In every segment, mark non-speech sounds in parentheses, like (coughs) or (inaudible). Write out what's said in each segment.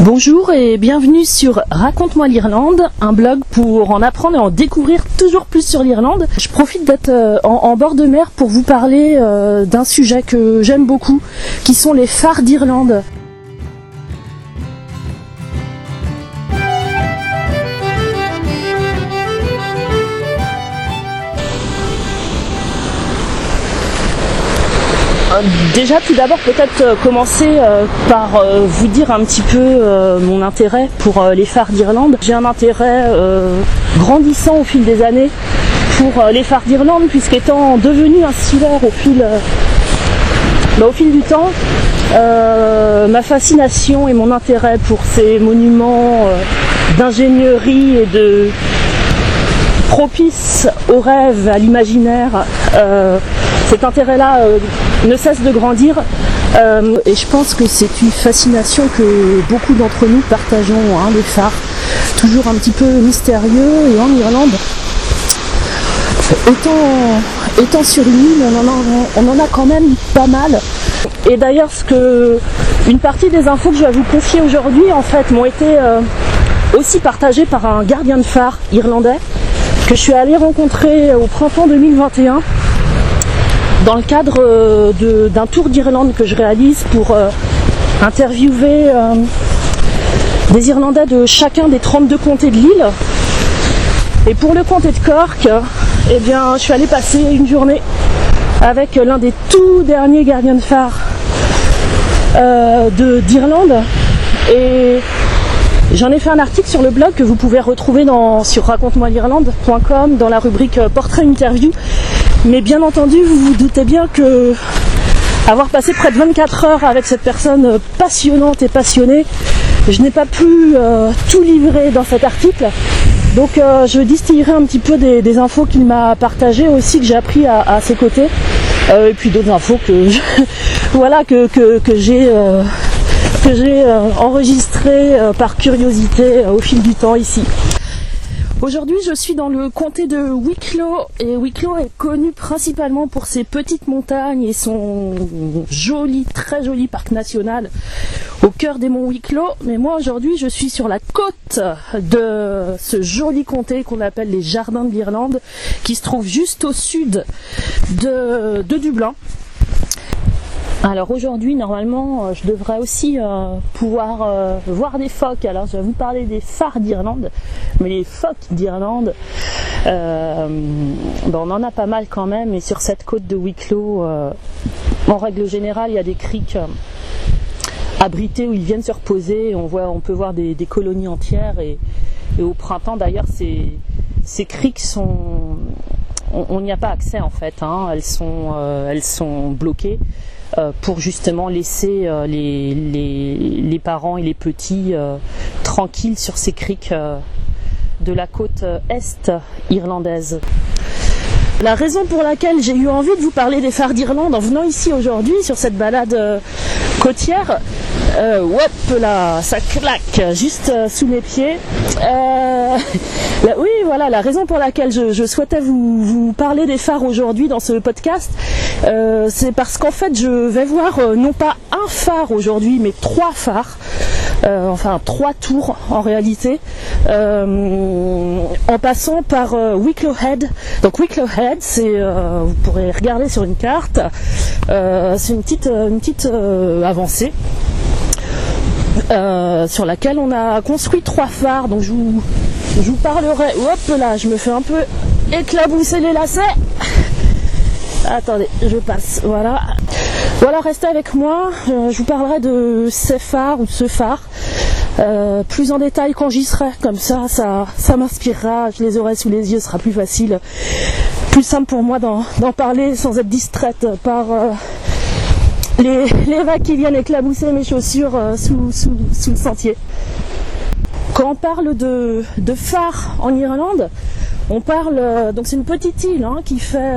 Bonjour et bienvenue sur Raconte-moi l'Irlande, un blog pour en apprendre et en découvrir toujours plus sur l'Irlande. Je profite d'être euh, en, bord de mer pour vous parler euh, d'un sujet que j'aime beaucoup, qui sont les phares d'Irlande. Déjà, tout d'abord, peut-être euh, commencer euh, par euh, vous dire un petit peu mon intérêt pour les phares d'Irlande. J'ai un intérêt grandissant au fil des années pour les phares d'Irlande, puisqu'étant devenu insulaire au fil, bah, au fil du temps, ma fascination et mon intérêt pour ces monuments d'ingénierie et de propice au rêve, à l'imaginaire, cet intérêt-là ne cesse de grandir. Euh, et je pense que c'est une fascination que beaucoup d'entre nous partageons, hein, les phares, toujours un petit peu mystérieux. Et en Irlande, étant, sur une île, on en, a, on en a quand même pas mal. Et d'ailleurs, ce que une partie des infos que je vais vous confier aujourd'hui, en fait, m'ont été euh, aussi partagées par un gardien de phare irlandais que je suis allée rencontrer au printemps 2021 dans le cadre euh, d'un tour d'Irlande que je réalise pour euh, interviewer euh, des Irlandais de chacun des 32 comtés de l'île. Et pour le comté de Cork, eh bien, je suis allée passer une journée avec l'un des tout derniers gardiens de phare de- d'Irlande. Et J'en ai fait un article sur le blog que vous pouvez retrouver sur raconte-moi-l'Irlande.com dans la rubrique portrait interview. Mais bien entendu, vous vous doutez bien que avoir passé près de 24 heures avec cette personne passionnante et passionnée, je n'ai pas pu euh, tout livrer dans cet article. Donc euh, je distillerai un petit peu des, infos qu'il m'a partagées aussi, que j'ai appris à, ses côtés. Euh, et puis d'autres infos que (laughs) voilà que, que, j'ai que j'ai enregistré par curiosité au fil du temps ici. Aujourd'hui, je suis dans le comté de Wicklow et Wicklow est connu principalement pour ses petites montagnes et son joli, très joli parc national au cœur des monts Wicklow. Mais moi, aujourd'hui, je suis sur la côte de ce joli comté qu'on appelle les Jardins de l'Irlande, qui se trouve juste au sud de, Dublin. Alors aujourd'hui, normalement, euh, je devrais aussi euh, pouvoir euh, voir des phoques. Alors je vais vous parler des phares d'Irlande, mais les phoques d'Irlande, euh, ben, on en a pas mal quand même. Et sur cette côte de Wicklow, euh, en règle générale, il y a des criques euh, abritées où ils viennent se reposer. On voit, on peut voir des, colonies entières. Et, au printemps, d'ailleurs, ces, ces criques sont on n'y a pas accès en fait. hein. Elles sont, elles sont bloquées pour justement laisser les, parents et les petits tranquilles sur ces criques de la côte est irlandaise. La raison pour laquelle j'ai eu envie de vous parler des phares d'Irlande en venant ici aujourd'hui sur cette balade euh, côtière, euh, là, ça claque juste euh, sous mes pieds. Euh, (laughs) oui, voilà, la raison pour laquelle je, souhaitais vous, parler des phares aujourd'hui dans ce podcast, c'est parce qu'en fait je vais voir non pas un phare aujourd'hui, mais trois phares. Euh, enfin trois tours en réalité, euh, en passant par euh, Wicklow Head. Donc Wicklow Head, c'est, euh, vous pourrez regarder sur une carte, c'est une petite, une petite avancée. sur laquelle on a construit trois phares. Donc je vous, je vous parlerai. Hop là, je me fais un peu éclabousser les lacets. Attendez, je passe. Voilà. Voilà, restez avec moi. Euh, je vous parlerai de ces phares ou de ce phare. euh, plus en détail quand j'y serai, comme ça, ça, ça m'inspirera, je les aurai sous les yeux, ce sera plus facile, plus simple pour moi d'en parler sans être distraite par euh, les, vagues qui viennent éclabousser mes chaussures sous, sous, sous le sentier. Quand on parle de, phare en Irlande, on parle donc c'est une petite île hein, qui fait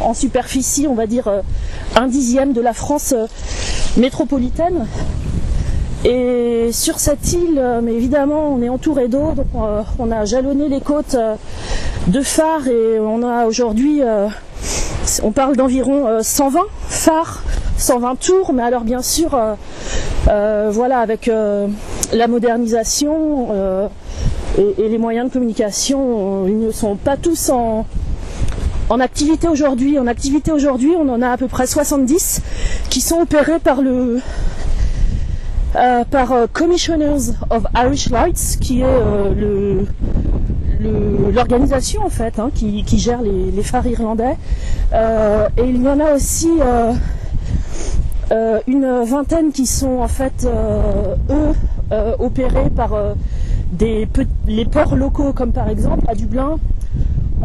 en superficie, on va dire euh, un dixième de la France euh, métropolitaine. Et sur cette île, euh, mais évidemment, on est entouré d'eau, donc on a jalonné les côtes de phares et on a aujourd'hui, on parle d'environ euh, 120 phares, 120 tours, mais alors bien sûr, voilà, avec la modernisation et, les moyens de communication, ils ne sont pas tous en, en activité aujourd'hui. On en a à peu près 70 qui sont opérés par le par Commissioners of Irish Lights, qui est le l'organisation en fait hein, qui, gère les, phares irlandais. Euh, et il y en a aussi euh, euh, une vingtaine qui sont en fait eux opérés par les ports locaux comme par exemple à Dublin.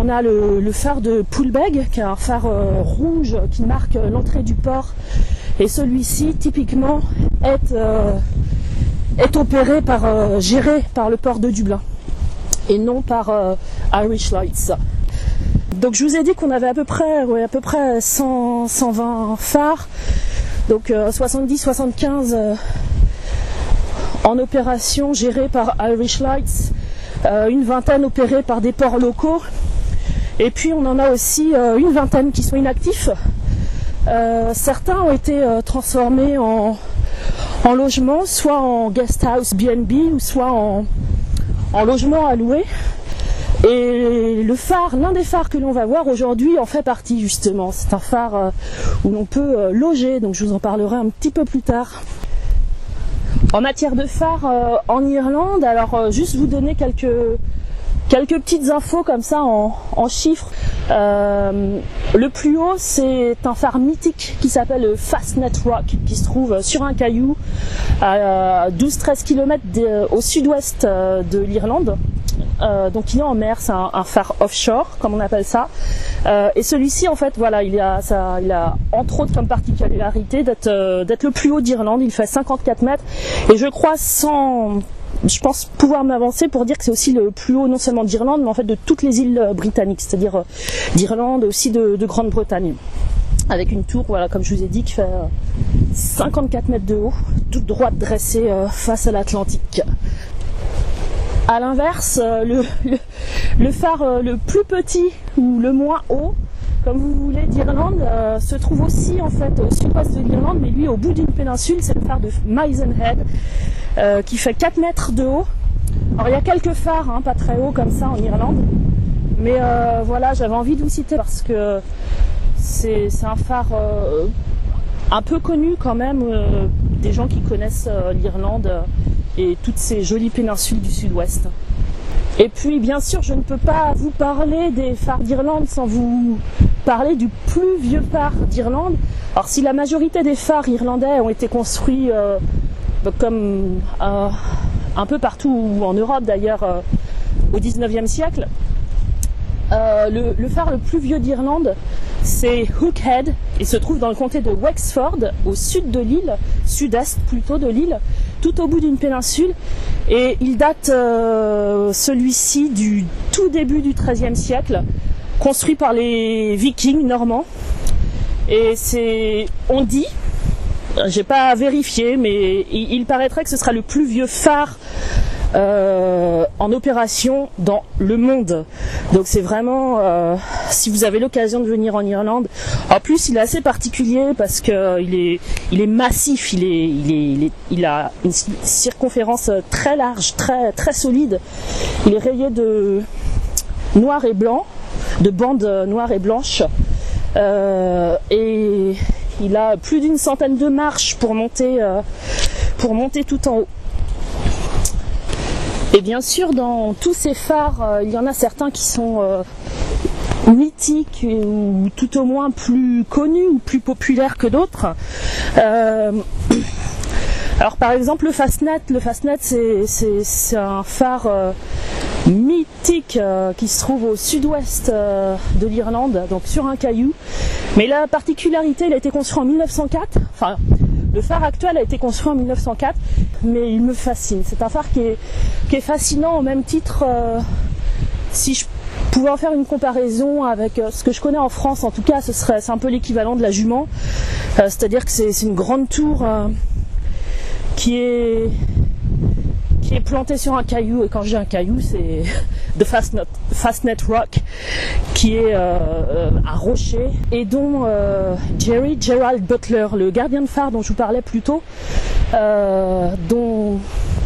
On a le, phare de Poolbeg, qui est un phare rouge qui marque l'entrée du port. Et celui-ci, typiquement, est, est opéré par, géré par le port de Dublin et non par euh, Irish Lights. Donc je vous ai dit qu'on avait à peu près, à peu près 100, 120 phares, donc 70-75 euh, euh, en opération gérés par Irish Lights, une vingtaine opérés par des ports locaux, et puis on en a aussi une vingtaine qui sont inactifs. certains ont été transformés en, en logements, soit en guest house BNB ou soit en, en logement à louer. Et le phare, l'un des phares que l'on va voir aujourd'hui en fait partie justement. C'est un phare euh, où l'on peut euh, loger, donc je vous en parlerai un petit peu plus tard. En matière de phare euh, en Irlande, alors juste vous donner quelques, quelques petites infos comme ça en, chiffres. le plus haut, c'est un phare mythique qui s'appelle le Fastnet Rock, qui se trouve sur un caillou à 12-13 km au sud-ouest de l'Irlande. Euh, donc il est en mer, c'est un, phare offshore, comme on appelle ça. Euh, et celui-ci, en fait, voilà, il a, il a entre autres comme particularité d'être euh, le plus haut d'Irlande. Il fait 54 mètres. Et je crois sans je pense pouvoir m'avancer pour dire que c'est aussi le plus haut non seulement d'Irlande, mais en fait de toutes les îles britanniques, c'est-à-dire d'Irlande, aussi de, de Grande-Bretagne. Avec une tour, voilà, comme je vous ai dit, qui fait 54 mètres de haut, toute droite dressée face à l'Atlantique. A l'inverse, euh, le, phare euh, le plus petit ou le moins haut, comme vous voulez, d'Irlande, euh, se trouve aussi en fait au sud-ouest de l'Irlande, mais lui au bout d'une péninsule, c'est le phare de Misenhead, qui fait 4 mètres de haut. Alors il y a quelques phares, hein, pas très hauts comme ça en Irlande, mais voilà, j'avais envie de vous citer parce que c'est un phare un peu connu quand même, des gens qui connaissent l'Irlande et toutes ces jolies péninsules du sud-ouest. Et puis bien sûr, je ne peux pas vous parler des phares d'Irlande sans vous parler du plus vieux phare d'Irlande. Alors si la majorité des phares irlandais ont été construits euh, comme euh, un peu partout en Europe d'ailleurs euh, au 19e siècle, le, phare le plus vieux d'Irlande, c'est Hookhead. Il se trouve dans le comté de Wexford, au sud de l'île, sud-est plutôt de l'île tout au bout d'une péninsule. Et il date celui-ci du tout début du XIIIe siècle, construit par les vikings normands. Et c'est, on dit, j'ai pas vérifié, mais il, paraîtrait que ce sera le plus vieux phare euh, en opération dans le monde. Donc c'est vraiment, euh, si vous avez l'occasion de venir en Irlande, en plus il est assez particulier parce que il est, il est massif, il est, il est, il, a une circonférence très large, très, très solide. Il est rayé de noir et blanc, de bandes noires et blanches. Euh, et il a plus d'une centaine de marches pour monter, pour monter tout en haut. Et bien sûr, dans tous ces phares, euh, il y en a certains qui sont euh, mythiques ou tout au moins plus connus ou plus populaires que d'autres. Euh, (coughs) alors par exemple le Fastnet, le Fastnet c'est un phare mythique qui se trouve au sud-ouest de l'Irlande, donc sur un caillou. Mais la particularité, il a été construit en 1904, enfin le phare actuel a été construit en 1904, mais il me fascine. C'est un phare qui est, fascinant au même titre. Euh, si je pouvais en faire une comparaison avec euh, ce que je connais en France, en tout cas, ce serait c'est un peu l'équivalent de la jument. Euh, c'est-à-dire que c'est une grande tour qui est qui est planté sur un caillou, et quand j'ai un caillou, c'est (laughs) The Fastnet, Rock, qui est euh, euh, un rocher, et dont euh, Jerry Gerald Butler, le gardien de phare dont je vous parlais plus tôt, dont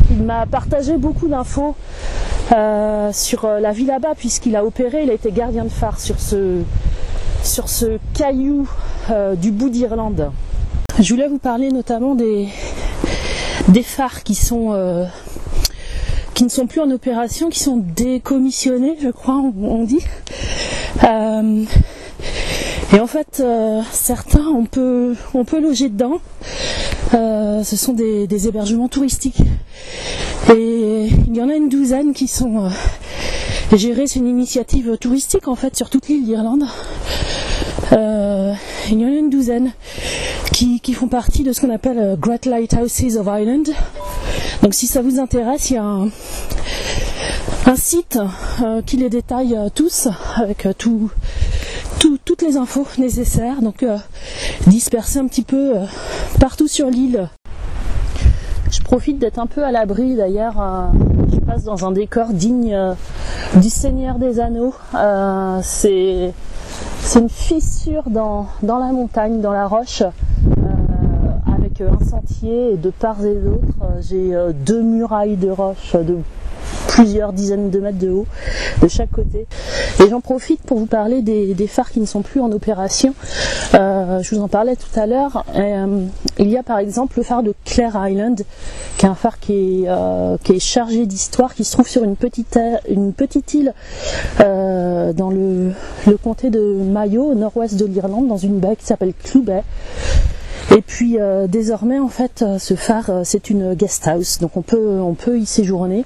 il m'a partagé beaucoup d'infos euh, sur euh, la vie là-bas puisqu'il a opéré, il a été gardien de phare sur ce, sur ce caillou euh, du bout d'Irlande. Je voulais vous parler notamment des, des phares qui sont qui ne sont plus en opération, qui sont décommissionnés, je crois, on, dit. et en fait, certains, on peut, on peut loger dedans. ce sont des, hébergements touristiques. Et il y en a une douzaine qui sont euh, gérées. C'est une initiative touristique en fait sur toute l'île d'Irlande. Euh, il y en a une douzaine qui, font partie de ce qu'on appelle euh, Great Lighthouses of Ireland. Donc si ça vous intéresse, il y a un, site qui les détaille tous avec tout, toutes les infos nécessaires. Donc dispersé un petit peu partout sur l'île je profite d'être un peu à l'abri d'ailleurs. Euh, je passe dans un décor digne euh, du Seigneur des Anneaux. Euh, c'est une fissure dans, la montagne, dans la roche, avec un sentier de part et d'autre. J'ai deux murailles de roche de plusieurs dizaines de mètres de haut de chaque côté. Et j'en profite pour vous parler des, phares qui ne sont plus en opération. Euh, je vous en parlais tout à l'heure. Euh, il y a par exemple le phare de Clare Island, qui est un phare qui est, euh, chargé d'histoire, qui se trouve sur une petite, île dans le, comté de Mayo, au nord-ouest de l'Irlande, dans une baie qui s'appelle Bay. Et puis euh, désormais en fait euh, ce phare euh, c'est une guest house donc on peut on peut y séjourner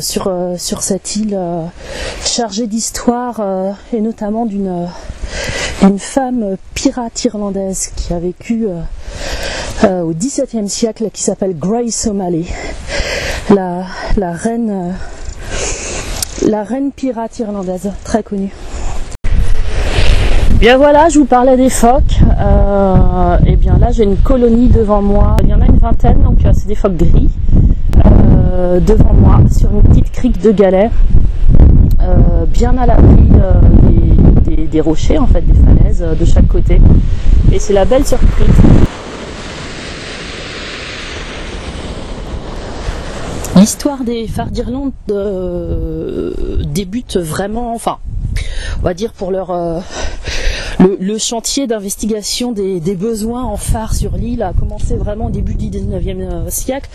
sur sur cette île chargée d'histoire et notamment d'une une femme pirate irlandaise qui a vécu au XVIIe siècle qui s'appelle Grace O'Malley la, la reine la reine pirate irlandaise très connue. Bien voilà, je vous parlais des phoques. Euh, et bien là, j'ai une colonie devant moi. Il y en a une vingtaine, donc euh, c'est des phoques gris euh, devant moi sur une petite crique de galets, bien à l'abri des, des, rochers, en fait, des falaises de chaque côté. Et c'est la belle surprise. L'histoire des phares d'Irlande débute vraiment, enfin, on va dire pour leur le, chantier d'investigation des, besoins en phare sur l'île a commencé vraiment au début du 19e euh, siècle.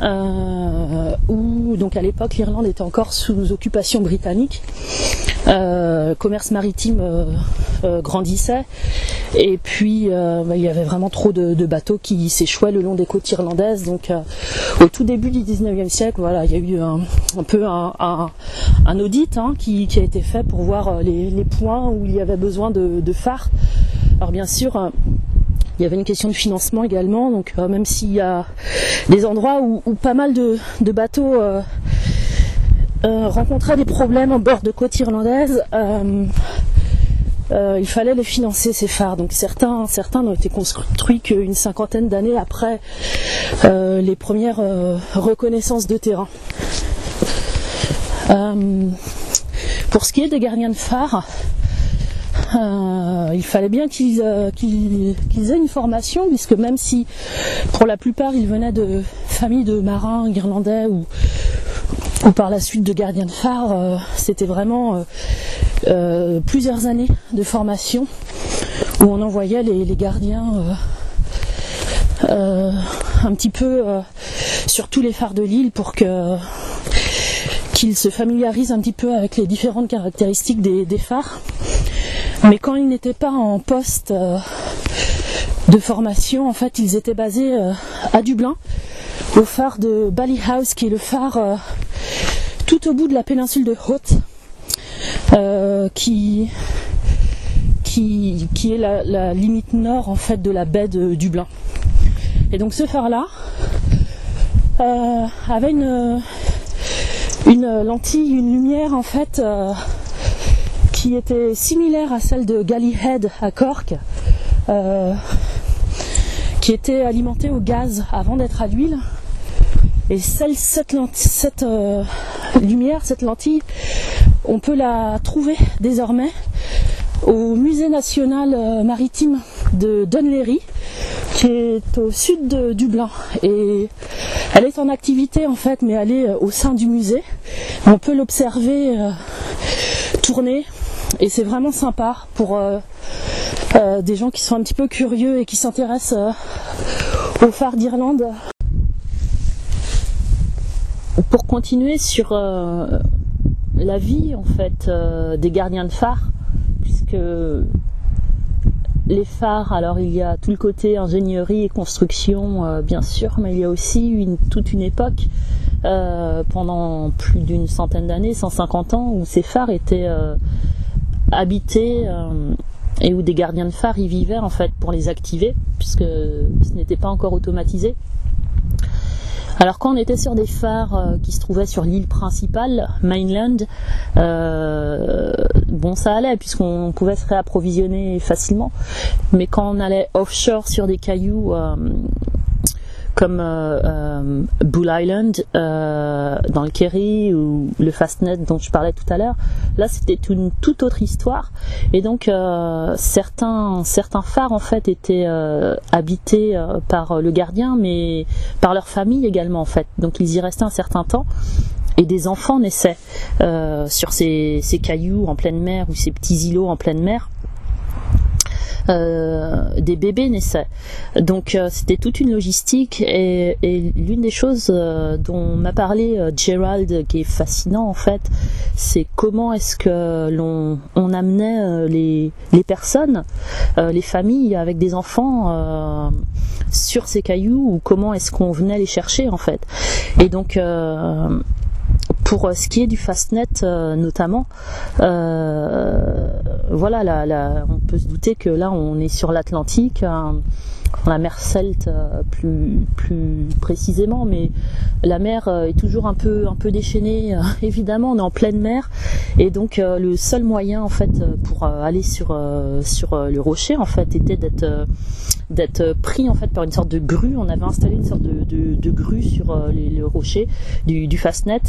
Euh, où donc à l'époque l'Irlande était encore sous occupation britannique. Euh, commerce maritime grandissait et puis bah, il y avait vraiment trop de, bateaux qui s'échouaient le long des côtes irlandaises. Donc au tout début du 19e siècle, voilà, il y a eu un, peu un, audit hein, qui, a été fait pour voir les, points où il y avait besoin de, de phares. Alors bien sûr, il y avait une question de financement également, donc euh, même s'il y a des endroits où, pas mal de, bateaux euh, euh, rencontraient des problèmes en bord de côte irlandaise, il fallait les financer ces phares. Donc certains, certains n'ont été construits qu'une cinquantaine d'années après les premières reconnaissances de terrain. pour ce qui est des gardiens de phare, euh, il fallait bien euh, qu'ils aient une formation, puisque même si pour la plupart ils venaient de familles de marins irlandais ou, par la suite de gardiens de phare, euh, c'était vraiment plusieurs années de formation où on envoyait les, gardiens un petit peu sur tous les phares de l'île pour que qu'ils se familiarisent un petit peu avec les différentes caractéristiques des phares. Mais quand ils n'étaient pas en poste euh, de formation, en fait, ils étaient basés euh, à Dublin, au phare de Ballyhouse, qui est le phare euh, tout au bout de la péninsule de Haute, qui, qui, qui, est la, limite nord en fait de la baie de Dublin. Et donc ce phare-là avait une, une lentille, une lumière en fait qui était similaire à celle de Galleyhead à Cork, euh, qui était alimentée au gaz avant d'être à l'huile. Et celle, cette, cette euh, lumière, cette lentille, on peut la trouver désormais au musée national euh, maritime de Dunleary, qui est au sud de Dublin. Et elle est en activité en fait, mais elle est au sein du musée. On peut l'observer tourner et c'est vraiment sympa pour des gens qui sont un petit peu curieux et qui s'intéressent au phare d'Irlande. Pour continuer sur la vie en fait des gardiens de phare, puisque les phares, alors il y a tout le côté ingénierie et construction, euh, bien sûr, mais il y a aussi toute une époque, euh, pendant plus d'une centaine d'années, 150 ans, où ces phares étaient euh, habités et où des gardiens de phares y vivaient en fait pour les activer, puisque ce n'était pas encore automatisé. Alors quand on était sur des phares euh, qui se trouvaient sur l'île principale, mainland, euh, bon ça allait puisqu'on pouvait se réapprovisionner facilement. Mais quand on allait offshore sur des cailloux, euh, comme euh, euh, Bull Island euh, dans le Kerry ou le Fastnet dont je parlais tout à l'heure. Là, c'était une toute autre histoire. Et donc, certains certains phares en fait étaient habités par le gardien, mais par leur famille également en fait. Donc, ils y restaient un certain temps et des enfants naissaient sur ces, ces, cailloux en pleine mer ou ces petits îlots en pleine mer. Euh, des bébés naissaient. Donc euh, c'était toute une logistique et, l'une des choses euh, dont m'a parlé Gerald qui est fascinant en fait, c'est comment est-ce que l'on on amenait les, les personnes, les familles avec des enfants sur ces cailloux ou comment est-ce qu'on venait les chercher en fait. Et donc pour euh, ce qui est du Fastnet euh, notamment, euh, voilà, on peut se douter que là on est sur l'Atlantique, la mer Celte plus, précisément, mais la mer est toujours un peu, déchaînée. (laughs) Évidemment, on est en pleine mer, et donc le seul moyen en fait pour aller sur, le rocher en fait était d'être d'être pris en fait par une sorte de grue. On avait installé une sorte de, grue sur le rocher du Fastnet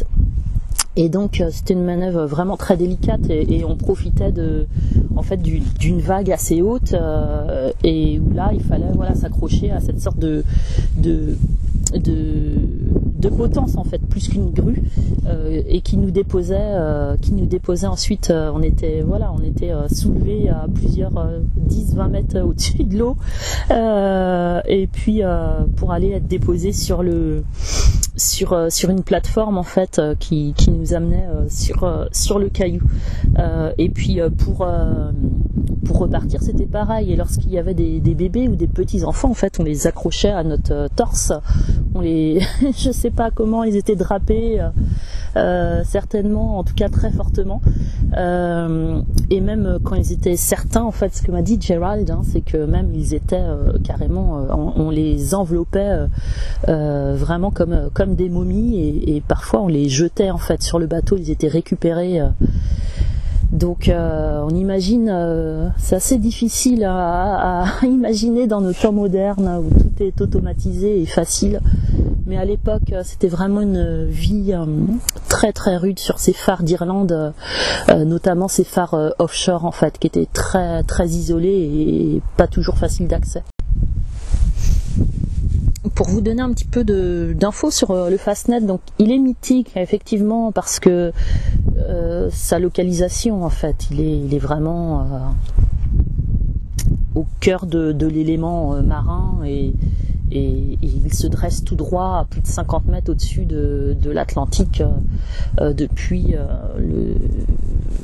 et donc euh, c'était une manœuvre vraiment très délicate et, on profitait de, en fait, d'une vague assez haute euh, et où là il fallait voilà s'accrocher à cette sorte de, de, de, potence en fait plus qu'une grue euh, et qui nous déposait, qui nous déposait ensuite. on était voilà, on était soulevé à plusieurs 10-20 mètres (laughs) au-dessus de l'eau et puis pour aller être déposé sur le sur euh, sur une plateforme en fait euh, qui, qui nous amenait euh, sur sur le caillou. Et puis pour pour repartir c'était pareil. Et lorsqu'il y avait des, des, bébés ou des petits enfants en fait on les accrochait à notre torse. On les (laughs) je sais pas comment ils étaient drapés certainement en tout cas très fortement et même quand ils étaient certains en fait ce que m'a dit Gerald hein, c'est que même ils étaient carrément on, les enveloppait vraiment comme comme des momies et, parfois on les jetait en fait sur le bateau, ils étaient récupérés. Euh. Donc euh, on imagine, euh, c'est assez difficile à, (laughs) imaginer dans nos temps modernes où tout est automatisé et facile. Mais à l'époque, c'était vraiment une vie très très rude sur ces phares d'Irlande, notamment ces phares offshore en fait, qui étaient très très isolés et pas toujours faciles d'accès. Pour vous donner un petit peu d'infos sur euh, le Fastnet, donc il est mythique effectivement parce que euh, sa localisation en fait, il est, il est vraiment euh, au cœur de, de l'élément marin et, et, il se dresse tout droit à plus de 50 mètres au-dessus de, l'Atlantique depuis le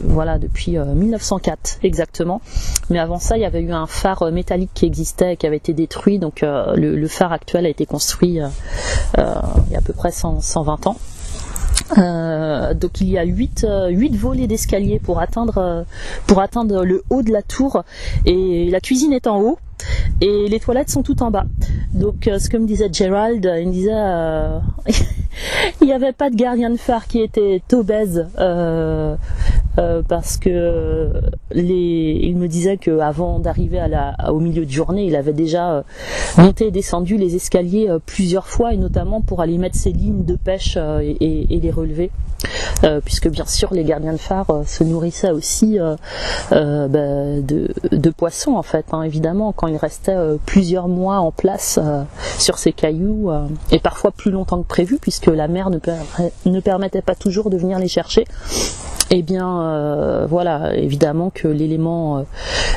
voilà depuis 1904 exactement. Mais avant ça il y avait eu un phare métallique qui existait qui avait été détruit. Donc le, phare actuel a été construit il y a à peu près 100, 120 ans. Euh, donc il y a 8, 8 volets d'escalier pour atteindre, pour atteindre le haut de la tour. Et la cuisine est en haut. Et les toilettes sont tout en bas. Donc ce que me disait Gerald, il me disait (laughs) il n'y avait pas de gardien de phare qui était obèse. Euh, parce que les, il me disait qu'avant d'arriver au milieu de journée, il avait déjà monté et descendu les escaliers plusieurs fois, et notamment pour aller mettre ses lignes de pêche et, les relever. Euh, puisque bien sûr les gardiens de phare euh, se nourrissaient aussi euh, bah, de, poissons en fait, hein, évidemment, quand ils restaient plusieurs mois en place sur ces cailloux, et parfois plus longtemps que prévu, puisque la mer ne permettait pas toujours de venir les chercher. Eh bien, voilà, évidemment que l'élément,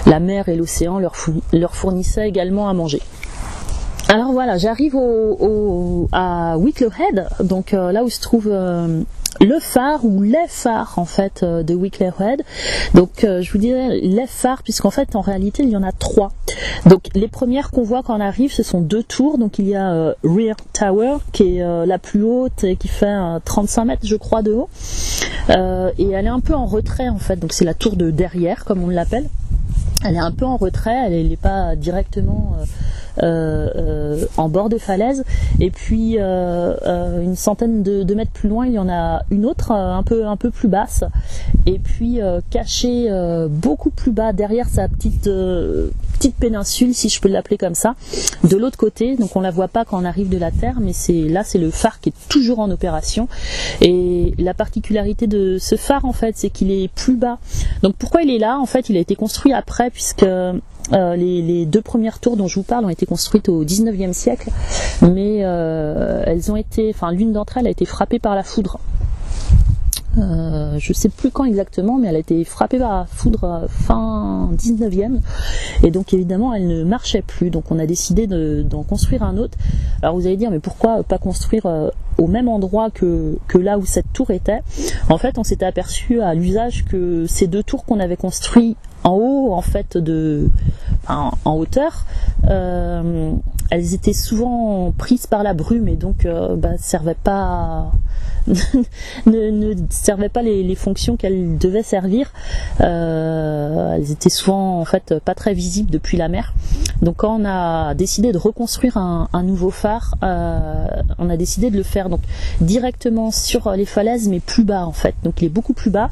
la mer et l'océan leur, fournissaient également à manger. Alors voilà, j'arrive à Wicklow Head, donc là où se trouve le phare ou les phares en fait euh, de Wicklow Head. Donc euh, je vous dirais les phares puisqu'en fait en réalité il y en a trois. Donc les premières qu'on voit quand on arrive ce sont deux tours. Donc il y a euh, Rear Tower qui est la plus haute et qui fait 35 mètres je crois de haut. et elle est un peu en retrait en fait. Donc c'est la tour de derrière comme on l'appelle. Elle est un peu en retrait, elle n'est pas directement en bord de falaise. Et puis euh, une centaine de, mètres plus loin, il y en a une autre un peu un peu plus basse. Et puis cachée beaucoup plus bas derrière sa petite petite péninsule, si je peux l'appeler comme ça, de l'autre côté. Donc on la voit pas quand on arrive de la terre, mais c'est là c'est le phare qui est toujours en opération. Et la particularité de ce phare en fait, c'est qu'il est plus bas. Donc pourquoi il est là? En fait, il a été construit après puisque euh, les, deux premières tours dont je vous parle ont été construites au 19e siècle, mais euh, elles ont été, enfin l'une d'entre elles a été frappée par la foudre. Euh, je sais plus quand exactement, mais elle a été frappée par la foudre fin 19e, et donc évidemment elle ne marchait plus. Donc on a décidé d'en construire un autre. Alors vous allez dire, mais pourquoi pas construire au même endroit que, que là où cette tour était? En fait, on s'était aperçu à l'usage que ces deux tours qu'on avait construites en haut en fait de en, hauteur euh, elles étaient souvent prises par la brume et donc euh, bah, servaient pas (laughs) ne, servaient pas les, fonctions qu'elles devaient servir. Euh, elles étaient souvent en fait pas très visibles depuis la mer donc quand on a décidé de reconstruire un, nouveau phare on a décidé de le faire donc directement sur les falaises mais plus bas en fait donc il est beaucoup plus bas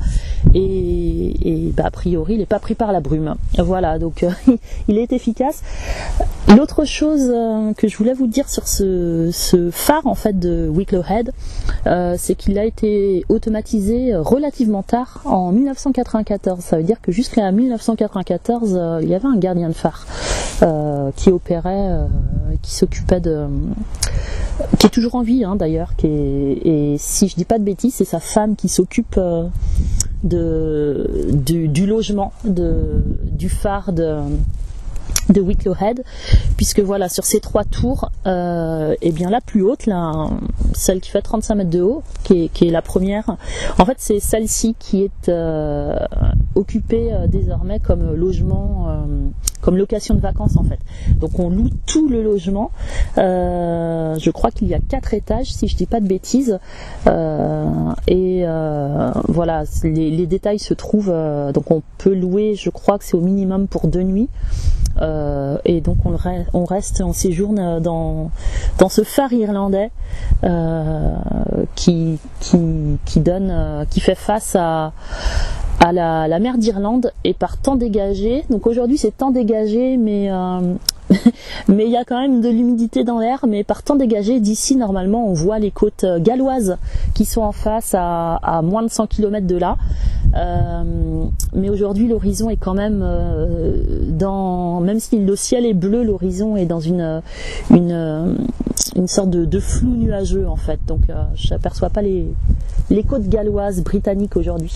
et, bah, a priori il n'est pas pris par la brume. Voilà, donc euh, (laughs) il est efficace. L'autre chose euh, que je voulais vous dire sur ce, phare en fait de Wicklow Head, euh, c'est qu'il a été automatisé relativement tard, en 1994. Ça veut dire que jusqu'à 1994, il y avait un gardien de phare qui opérait, qui s'occupait de qui est toujours en vie hein, d'ailleurs, et si je dis pas de bêtises, c'est sa femme qui s'occupe de, du, logement du phare de, de Wicklow Head, puisque voilà, sur ces trois tours, euh, et bien la plus haute, là, celle qui fait 35 mètres de haut, qui est, qui est la première, en fait c'est celle-ci qui est euh, occupée euh, désormais comme logement, euh, comme location de vacances en fait. Donc on loue tout le logement. je crois qu'il y a quatre étages, si je dis pas de bêtises. et voilà, les, détails se trouvent. donc on peut louer, je crois que c'est au minimum pour deux nuits. Euh, et donc on, reste, on séjourne dans, dans ce phare irlandais euh, qui, qui, donne, euh, qui fait face à, à la, mer d'Irlande et par temps dégagé. Donc aujourd'hui c'est temps dégagé, mais (laughs) mais il y a quand même de l'humidité dans l'air. Mais par temps dégagé, d'ici normalement on voit les côtes galloises qui sont en face à, moins de 100 km de là. Euh, mais aujourd'hui l'horizon est quand même euh, dans, même si le ciel est bleu, l'horizon est dans une une, une sorte de, flou nuageux en fait. Donc euh, je n'aperçois pas les, les côtes galloises britanniques aujourd'hui.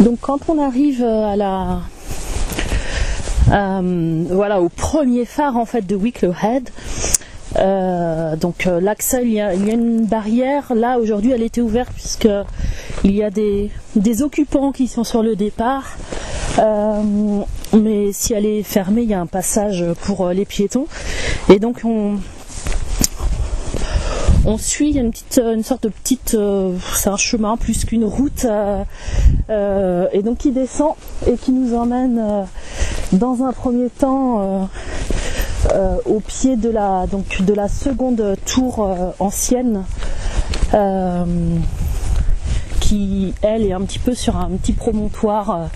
Donc quand on arrive à la euh, voilà au premier phare en fait de Wicklow Head, euh, donc euh, l'accès, il, y a une barrière. Là aujourd'hui, elle était ouverte puisque il y a des, occupants qui sont sur le départ. Euh, mais si elle est fermée, il y a un passage pour les piétons. Et donc on, on suit une petite, une sorte de petite, c'est un chemin plus qu'une route, et donc qui descend et qui nous emmène dans un premier temps euh, au pied de la, seconde tour euh, ancienne. Euh, qui elle est un petit peu sur un petit promontoire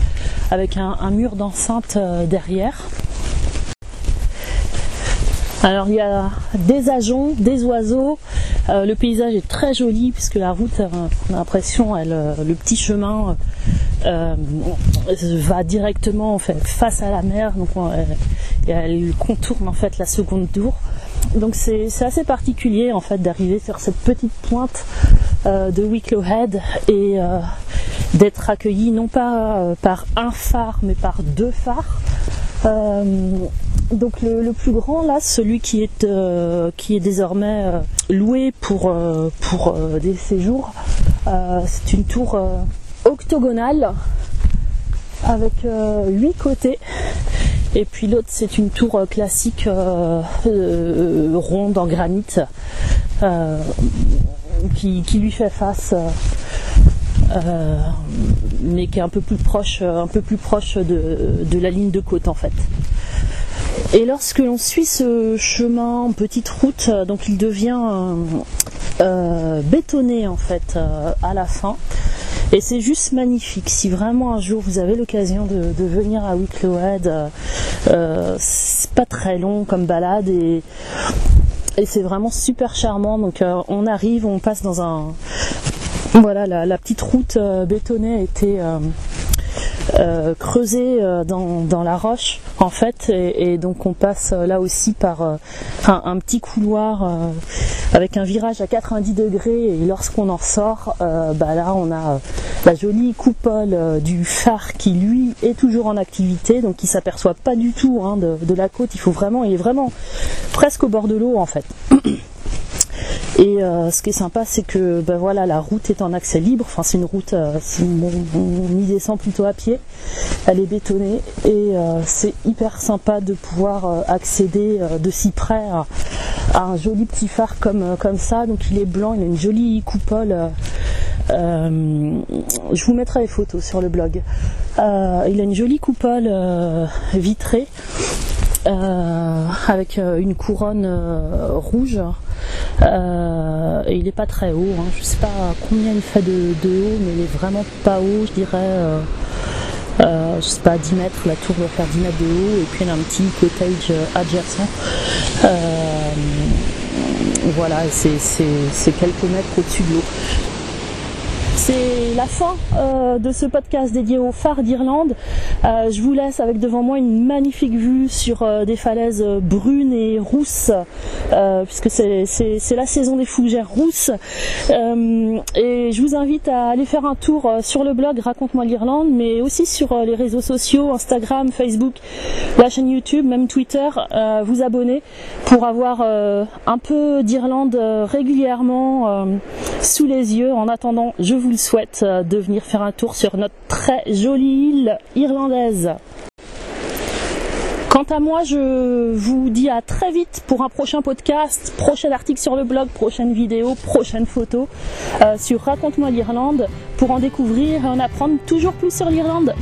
avec un, mur d'enceinte derrière. Alors il y a des ajoncs, des oiseaux. Le paysage est très joli puisque la route, on a l'impression, elle, le petit chemin euh, va directement face à la mer, donc elle contourne en fait la seconde tour. Donc c'est assez particulier d'arriver sur cette petite pointe euh, de Wicklow Head et euh, d'être accueilli non pas par un phare mais par deux phares. Donc le, plus grand là, celui qui est qui est désormais loué pour pour des séjours, c'est une tour octogonale avec euh, huit côtés. Et puis l'autre c'est une tour euh, classique euh, ronde en granit qui, lui fait face. mais qui est un peu plus proche, un peu plus proche de, la ligne de côte en fait. Et lorsque l'on suit ce chemin petite route, donc il devient bétonné en fait à la fin. Et c'est juste magnifique. Si vraiment un jour vous avez l'occasion de, venir à Wicklow euh, euh, c'est pas très long comme balade et, c'est vraiment super charmant. Donc euh, on arrive, on passe dans un voilà la, petite route bétonnée a été creusée dans, la roche en fait et, donc on passe là aussi par un, petit couloir avec un virage à 90 degrés et lorsqu'on en sort, euh, bah là on a euh, la jolie coupole euh, du phare qui lui est toujours en activité, donc il s'aperçoit pas du tout hein, de, la côte. Il faut vraiment, il est vraiment presque au bord de l'eau en fait. Et ce qui est sympa, c'est que ben voilà, la route est en accès libre. Enfin, c'est une route, on, y descend plutôt à pied. Elle est bétonnée et c'est hyper sympa de pouvoir accéder de si près un joli petit phare comme, euh, comme ça. Donc il est blanc, il a une jolie coupole. Euh, euh, je vous mettrai les photos sur le blog. il a une jolie coupole vitrée avec une couronne rouge. Et il n'est pas très haut. Hein. Je sais pas combien il fait de, haut, mais il est vraiment pas haut. Je dirais, je sais pas, 10 mètres. La tour doit faire 10 mètres de haut. Et puis il a un petit cottage adjacent. Voilà, c'est quelques mètres au-dessus de l'eau. C'est la fin euh, de ce podcast dédié au phare d'Irlande. Euh, je vous laisse avec devant moi une magnifique vue sur euh, des falaises brunes et rousses, puisque c'est la saison des fougères rousses. et je vous invite à aller faire un tour sur le blog Raconte-moi l'Irlande, mais aussi sur les réseaux sociaux, Instagram, Facebook, la chaîne YouTube, même Twitter, vous abonner pour avoir un peu d'Irlande régulièrement sous les yeux. En attendant, je vous le souhaite euh, de venir faire un tour sur notre très jolie île irlandaise. Quant à moi, je vous dis à très vite pour un prochain podcast, prochain article sur le blog, prochaine vidéo, prochaine photo euh, sur Raconte-moi l'Irlande pour en découvrir et en apprendre toujours plus sur l'Irlande.